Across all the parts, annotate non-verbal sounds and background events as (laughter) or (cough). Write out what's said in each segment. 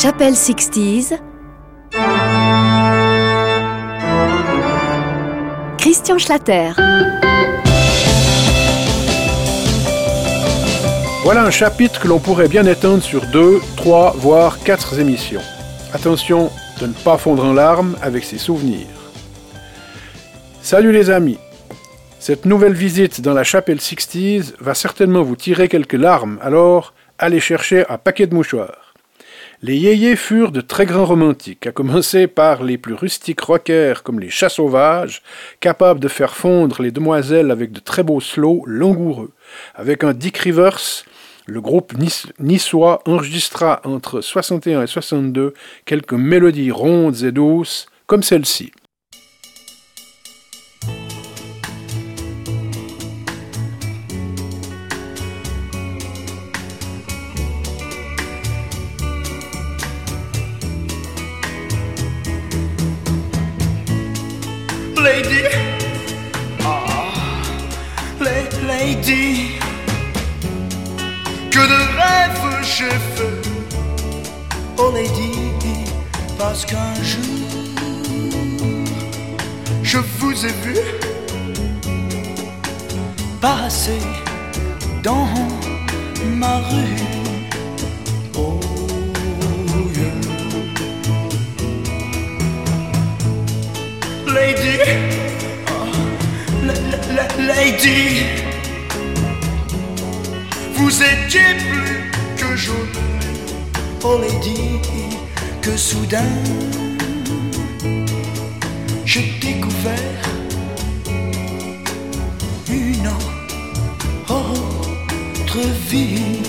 Chapelle 60 Christian Schlatter. Voilà un chapitre que l'on pourrait bien étendre sur deux, trois, voire quatre émissions. Attention de ne pas fondre en larmes avec ses souvenirs. Salut les amis Cette nouvelle visite dans la chapelle Sixties va certainement vous tirer quelques larmes, alors allez chercher un paquet de mouchoirs. Les yéyés furent de très grands romantiques, à commencer par les plus rustiques rockers comme les chats sauvages, capables de faire fondre les demoiselles avec de très beaux slows langoureux. Avec un Dick Rivers, le groupe niçois enregistra entre 61 et 62 quelques mélodies rondes et douces comme celle-ci. Lady. Ah, lady. Que de rêves j'ai fait. Oh lady, parce qu'un jour, je vous ai vu passer dans ma rue. Oh, lady, lady, vous étiez plus que jolie, oh lady, que soudain j'ai découvert une autre vie.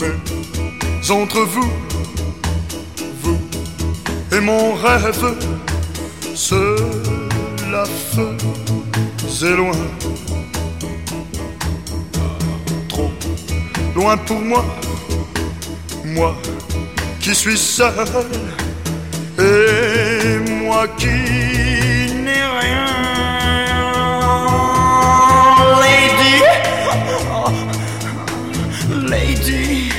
Mais entre vous et mon rêve, cela faisait loin. Trop loin pour moi, moi qui suis seul, et moi qui n'ai rien. Lady, lady.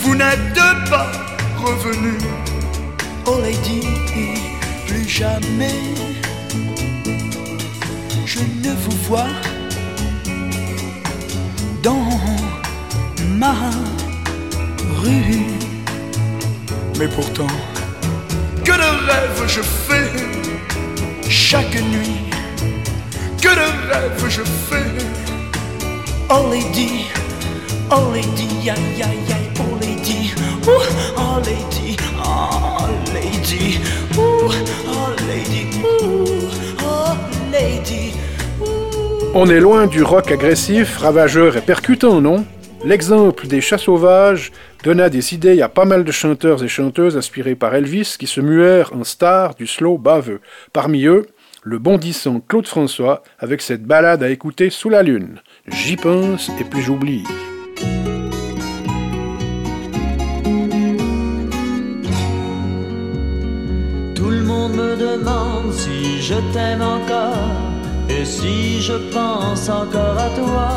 Vous n'êtes pas revenu, oh lady, jamais. Je ne vous vois dans ma rue. Mais pourtant, que de rêves je fais chaque nuit. Que de rêves je fais, oh lady, oh lady, aïe aïe aïe. Oh lady, oh oh lady, oh lady, oh. On est loin du rock agressif, ravageur et percutant, non? L'exemple des chats sauvages donna des idées à pas mal de chanteurs et chanteuses inspirés par Elvis qui se muèrent en stars du slow baveux. Parmi eux, le bondissant Claude François avec cette balade à écouter sous la lune. J'y pense et puis j'oublie. Monde me demande si je t'aime encore et si je pense encore à toi.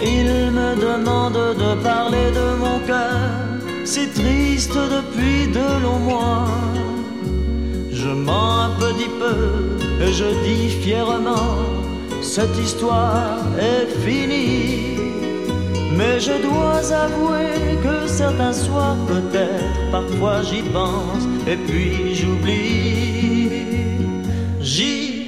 Il me demande de parler de mon cœur, si triste depuis de longs mois. Je mens un petit peu et je dis fièrement, cette histoire est finie. Mais je dois avouer que certains soirs peut-être, parfois j'y pense et puis j'oublie. J'y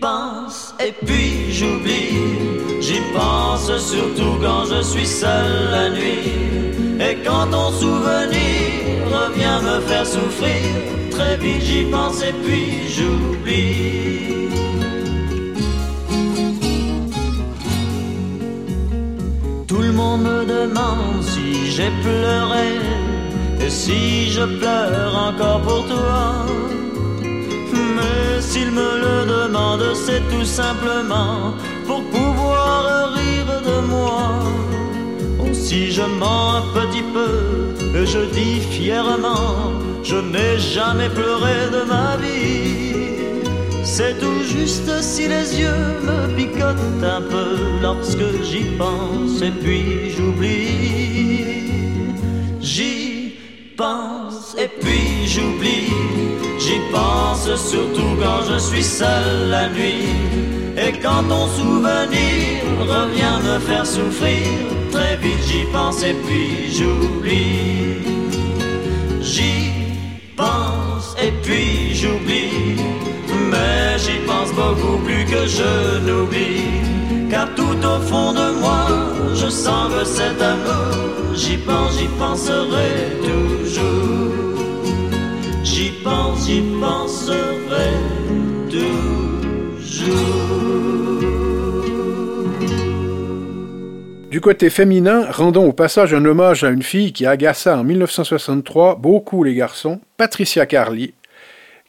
pense et puis j'oublie. J'y pense surtout quand je suis seul la nuit. Et quand ton souvenir revient me faire souffrir, très vite j'y pense et puis j'oublie. Tout le monde me demande si j'ai pleuré si je pleure encore pour toi. Mais s'il me le demande, c'est tout simplement pour pouvoir rire de moi. Si je mens un petit peu et je dis fièrement, je n'ai jamais pleuré de ma vie. C'est tout juste si les yeux me picotent un peu lorsque j'y pense et puis j'oublie. Pense et puis j'oublie. J'y pense surtout quand je suis seul la nuit. Et quand ton souvenir revient me faire souffrir, très vite j'y pense et puis j'oublie. J'y pense et puis j'oublie. Mais j'y pense beaucoup plus que je n'oublie. Car tout au fond de cet amour, j'y pense, j'y penserai toujours. J'y j'y toujours. Du côté féminin, rendons au passage un hommage à une fille qui agaça en 1963 beaucoup les garçons, Patricia Carly,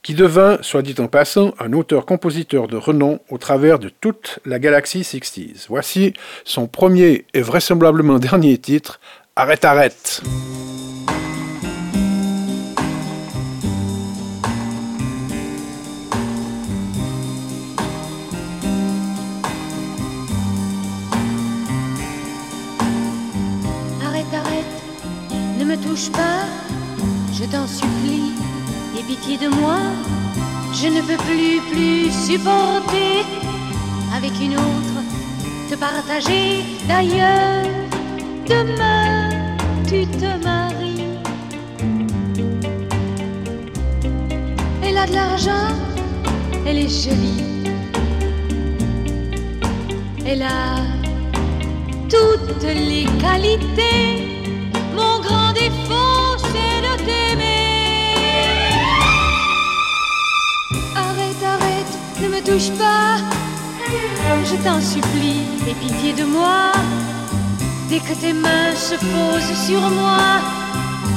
qui devint, soit dit en passant, un auteur-compositeur de renom au travers de toute la galaxie 60s. Voici son premier et vraisemblablement (laughs) dernier titre, Arrête, arrête. Arrête, arrête, ne me touche pas, je t'en supplie, pitié de moi. Je ne peux plus, plus supporter avec une autre te partager. D'ailleurs, demain, tu te maries. Elle a de l'argent, elle est jolie. Elle a toutes les qualités. Touche pas. Je t'en supplie, aie pitié de moi. Dès que tes mains se posent sur moi,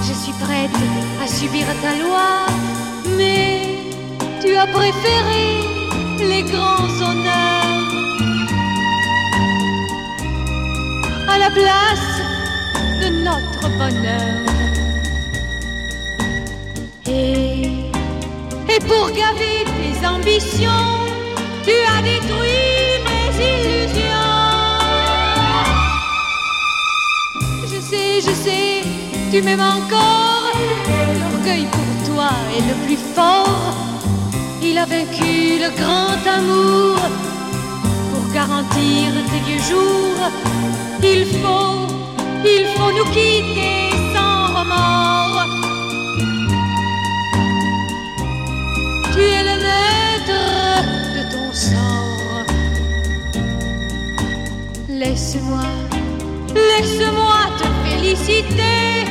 je suis prête à subir ta loi. Mais tu as préféré les grands honneurs à la place de notre bonheur. Et, et pour gaver tes ambitions, tu as détruit mes illusions. Je sais, je sais, tu m'aimes encore. L'orgueil pour toi est le plus fort. Il a vaincu le grand amour. Pour garantir tes vieux jours, il faut, il faut nous quitter sans remords. Sort. Laisse-moi, laisse-moi te féliciter.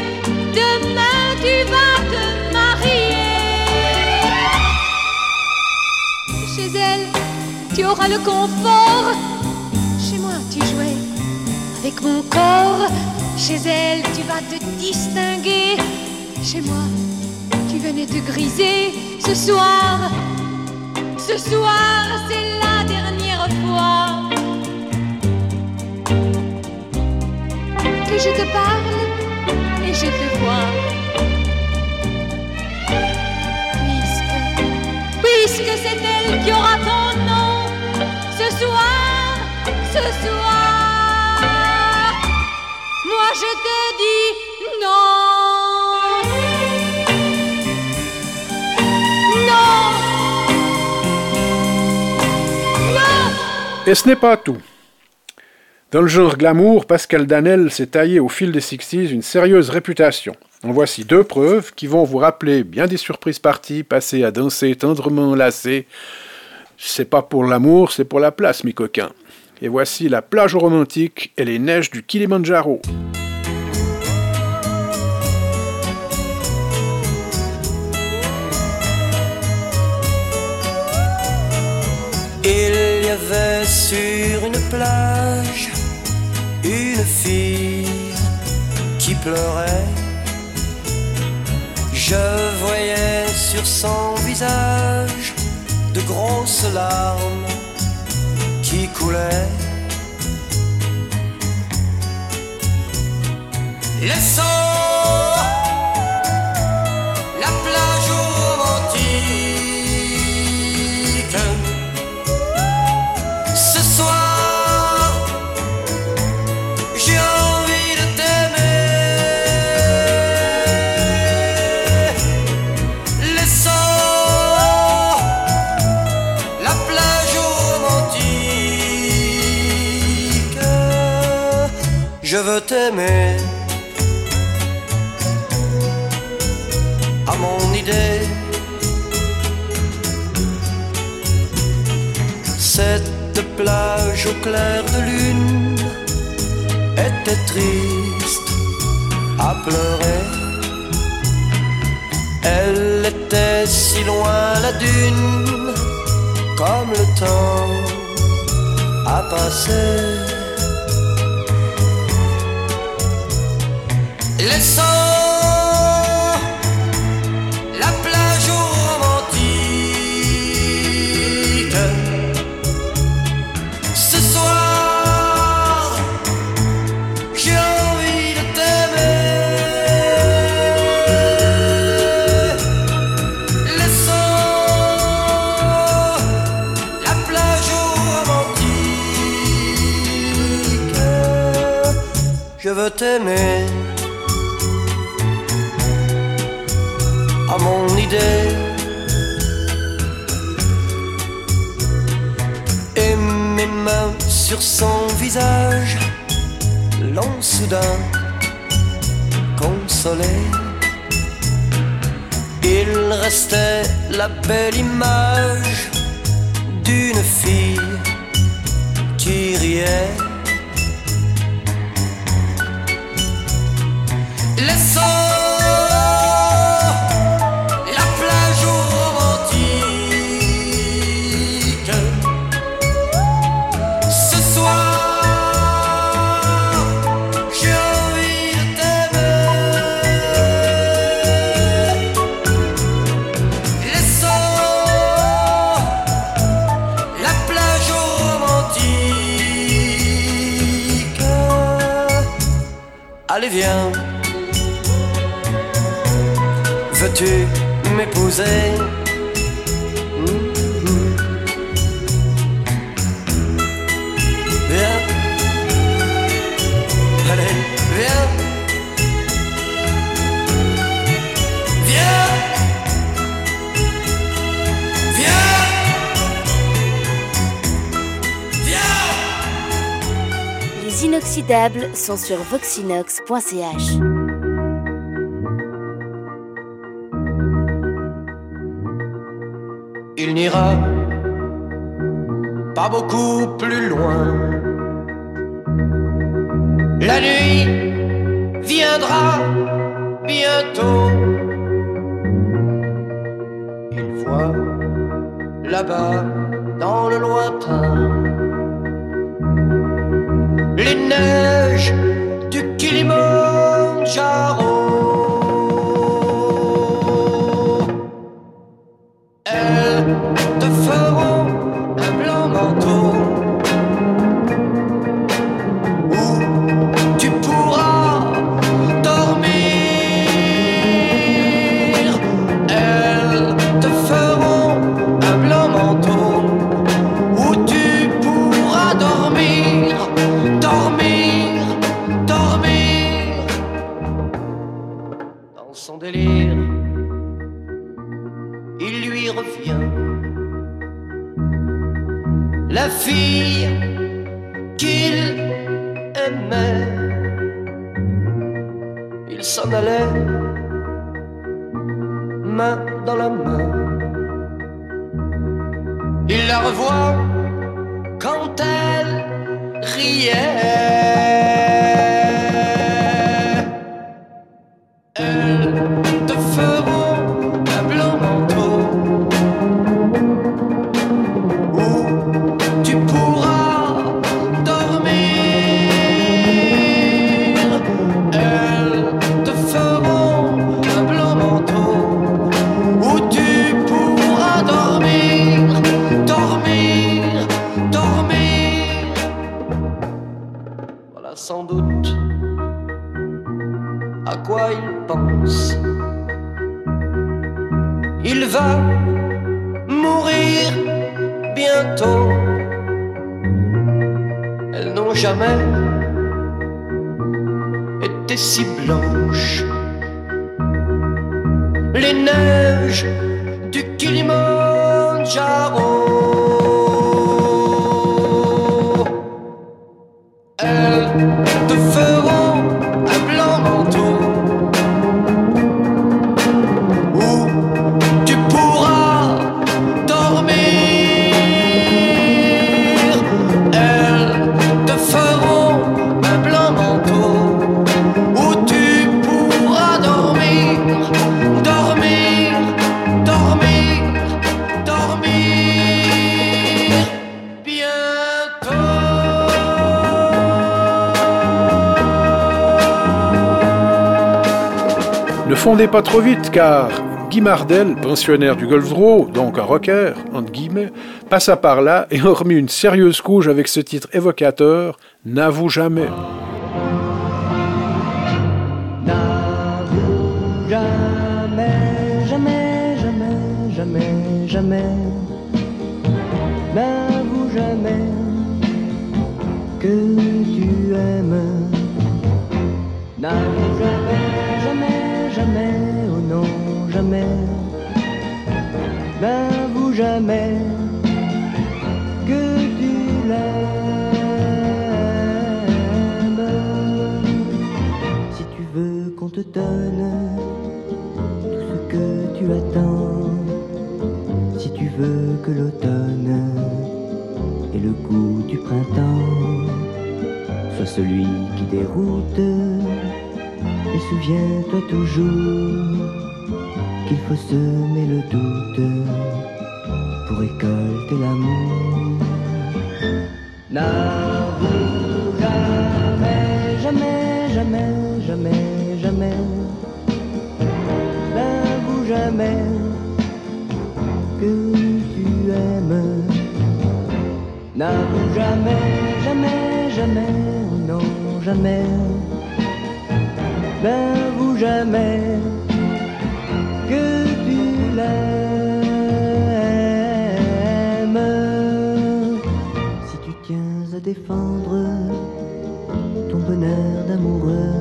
Demain tu vas te marier. Chez elle, tu auras le confort. Chez moi, tu jouais avec mon corps. Chez elle, tu vas te distinguer. Chez moi, tu venais te griser. Ce soir, ce soir, c'est la dernière fois que je te parle et je te vois. Puisque, puisque c'est elle qui aura ton nom ce soir, ce soir, moi je te dis Et ce n'est pas tout. Dans le genre glamour, Pascal Danel s'est taillé au fil des 60s une sérieuse réputation. En voici deux preuves qui vont vous rappeler bien des surprises parties passées à danser tendrement enlacées. C'est pas pour l'amour, c'est pour la place, mes coquins. Et voici la plage romantique et les neiges du Kilimandjaro. Sur une plage une fille qui pleurait. Je voyais sur son visage de grosses larmes qui coulaient. Veux t'aimer. À mon idée, cette plage au clair de lune était triste à pleurer. Elle était si loin la dune, comme le temps a passé. Laissant la plage romantique. Ce soir, j'ai envie de t'aimer. Laissant la plage romantique. Je veux t'aimer. Consolé. Il restait la belle image d'une fille qui riait. Allez, viens. Veux-tu m'épouser? Sont sur voxinox.ch. Il n'ira pas beaucoup plus loin. La nuit viendra bientôt. Il voit là-bas dans le lointain les neiges du Kilimanjaro. Son délire il lui revient. La fille qu'il aimait, il s'en allait, main dans la main. Il la revoit quand elle riait. Sans doute à quoi il pense. Il va mourir bientôt. Elles n'ont jamais été si blanches. Les neiges du Kilimanjaro. Confondez pas trop vite, car Guy Mardel, pensionnaire du Golf Draw, donc un rocker, entre guillemets, passa par là et a remis une sérieuse couche avec ce titre évocateur, N'avoue jamais. N'avoue jamais, jamais, jamais, jamais, jamais. N'avoue jamais que tu aimes. N'avoue jamais que tu l'aimes. Si tu veux qu'on te donne tout ce que tu attends, si tu veux que l'automne et le goût du printemps soit celui qui déroute, et souviens-toi toujours qu'il faut semer le doute pour récolter l'amour. N'avoue jamais, jamais, jamais, jamais, jamais. N'avoue jamais que tu aimes. N'avoue jamais, jamais, jamais, non, jamais. N'avoue jamais défendre ton bonheur d'amoureux,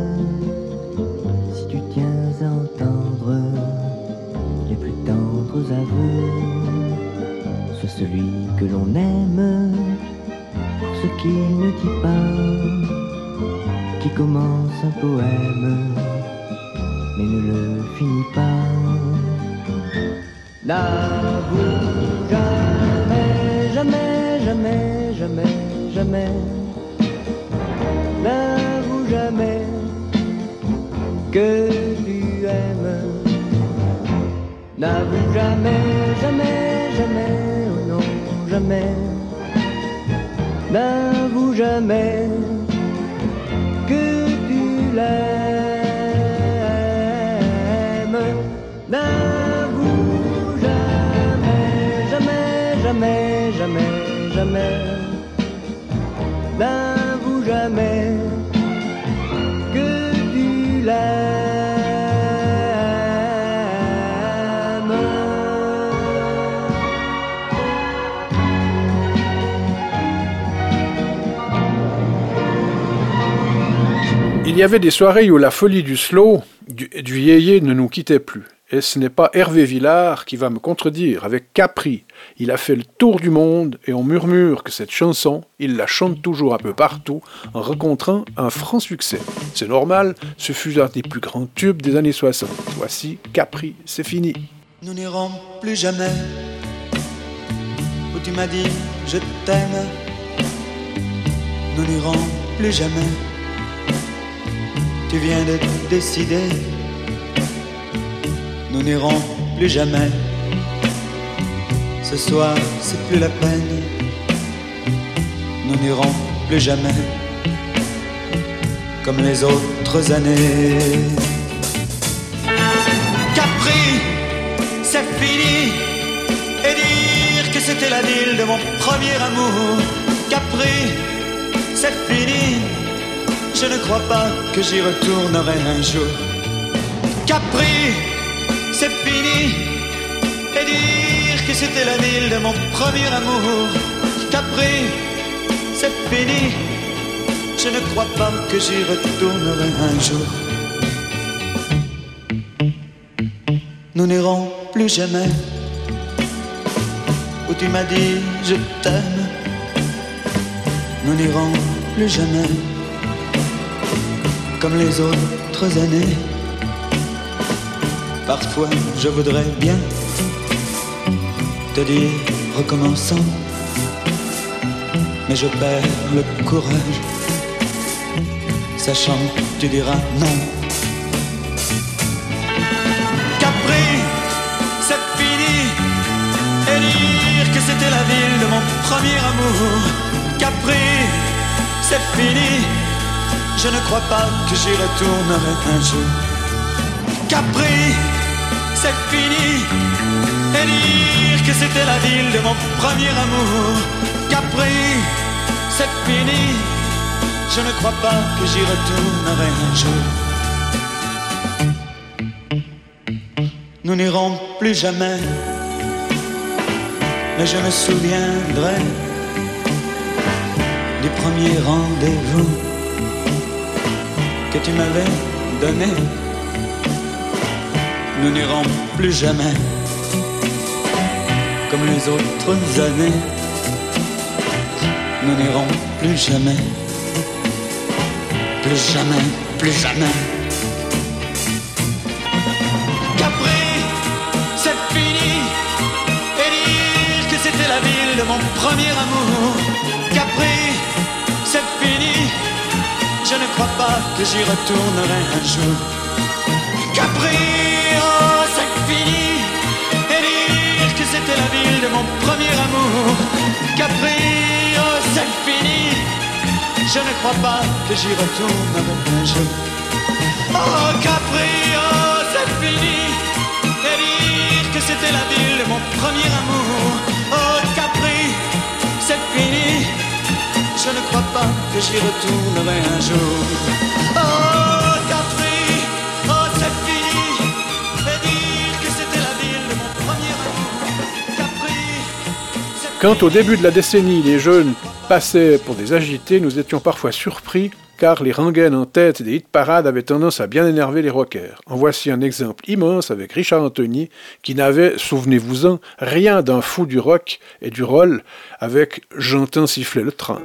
Il y avait des soirées où la folie du slow, du, du yéyé ne nous quittait plus. Et ce n'est pas Hervé Villard qui va me contredire. Avec Capri, il a fait le tour du monde et on murmure que cette chanson, il la chante toujours un peu partout en rencontrant un franc succès. C'est normal, ce fut un des plus grands tubes des années 60. Voici Capri, c'est fini. Nous n'irons plus jamais où tu m'as dit je t'aime. Nous n'irons plus jamais. Tu viens de décider. Nous n'irons plus jamais. Ce soir, c'est plus la peine. Nous n'irons plus jamais comme les autres années. Capri, c'est fini. Et dire que c'était la ville de mon premier amour. Capri, c'est fini. Je ne crois pas que j'y retournerai un jour. Capri, c'est fini. Et dire que c'était la ville de mon premier amour. Capri, c'est fini. Je ne crois pas que j'y retournerai un jour. Nous n'irons plus jamais où tu m'as dit je t'aime. Nous n'irons plus jamais comme les autres années. Parfois je voudrais bien te dire recommençons, mais je perds le courage, sachant que tu diras non. Capri, c'est fini, et dire que c'était la ville de mon premier amour. Capri, c'est fini, je ne crois pas que j'y retournerai un jour. Capri, c'est fini. Et dire que c'était la ville de mon premier amour. Capri, c'est fini. Je ne crois pas que j'y retournerai un jour. Nous n'irons plus jamais, mais je me souviendrai du premier rendez-vous que tu m'avais donné. Nous n'irons plus jamais comme les autres années. Nous n'irons plus jamais, plus jamais, plus jamais. Capri, c'est fini. Et dire que c'était la ville de mon premier amour. Capri, c'est fini. Je ne crois pas que j'y retournerai un jour. Ville de mon premier amour. Capri, oh, c'est fini. Je ne crois pas que j'y retournerai un jour. Oh, Capri, oh, c'est fini. Et dire que c'était la ville de mon premier amour. Oh, Capri, c'est fini. Je ne crois pas que j'y retournerai un jour. Oh, Quand au début de la décennie, les jeunes passaient pour des agités, nous étions parfois surpris car les rengaines en tête des hit parades avaient tendance à bien énerver les rockers. En voici un exemple immense avec Richard Anthony qui n'avait, souvenez-vous-en, rien d'un fou du rock et du roll avec J'entends siffler le train.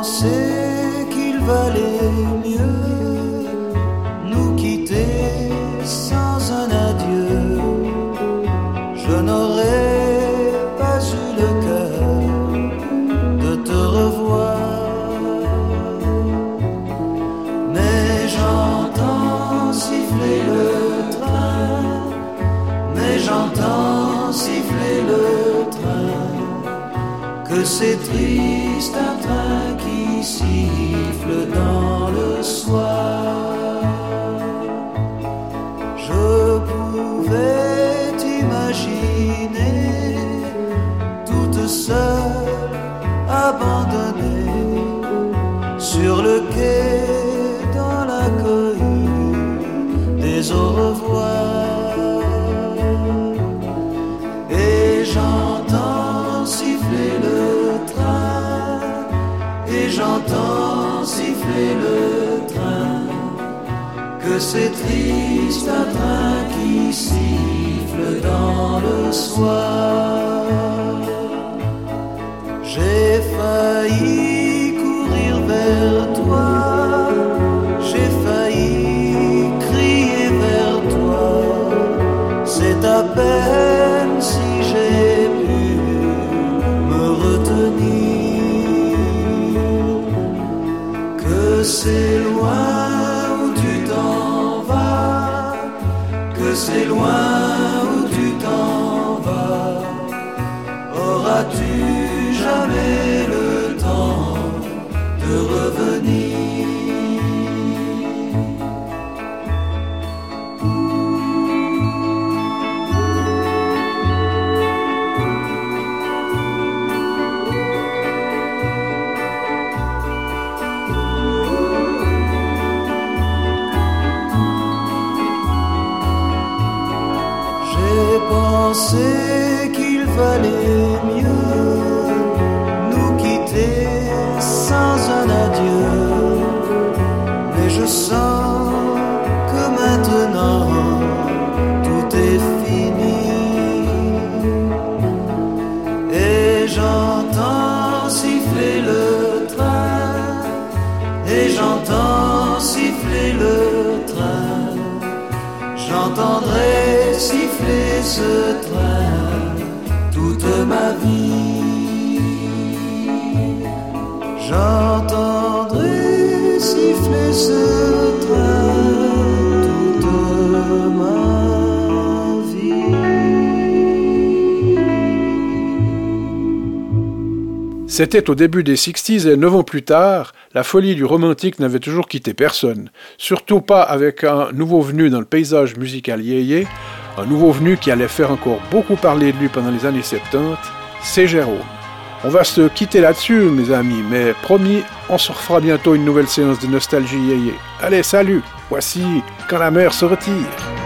danser le train, que c'est triste un train qui siffle dans le soir. J'ai failli courir vers toi, j'ai failli crier vers toi. C'est à peine loin C'était au début des 60s et neuf ans plus tard, la folie du romantique n'avait toujours quitté personne. Surtout pas avec un nouveau venu dans le paysage musical yéyé, un nouveau venu qui allait faire encore beaucoup parler de lui pendant les années 70, c'est Jérôme. On va se quitter là-dessus, mes amis, mais promis, on se refera bientôt une nouvelle séance de nostalgie yéyé. Allez, salut Voici Quand la mer se retire.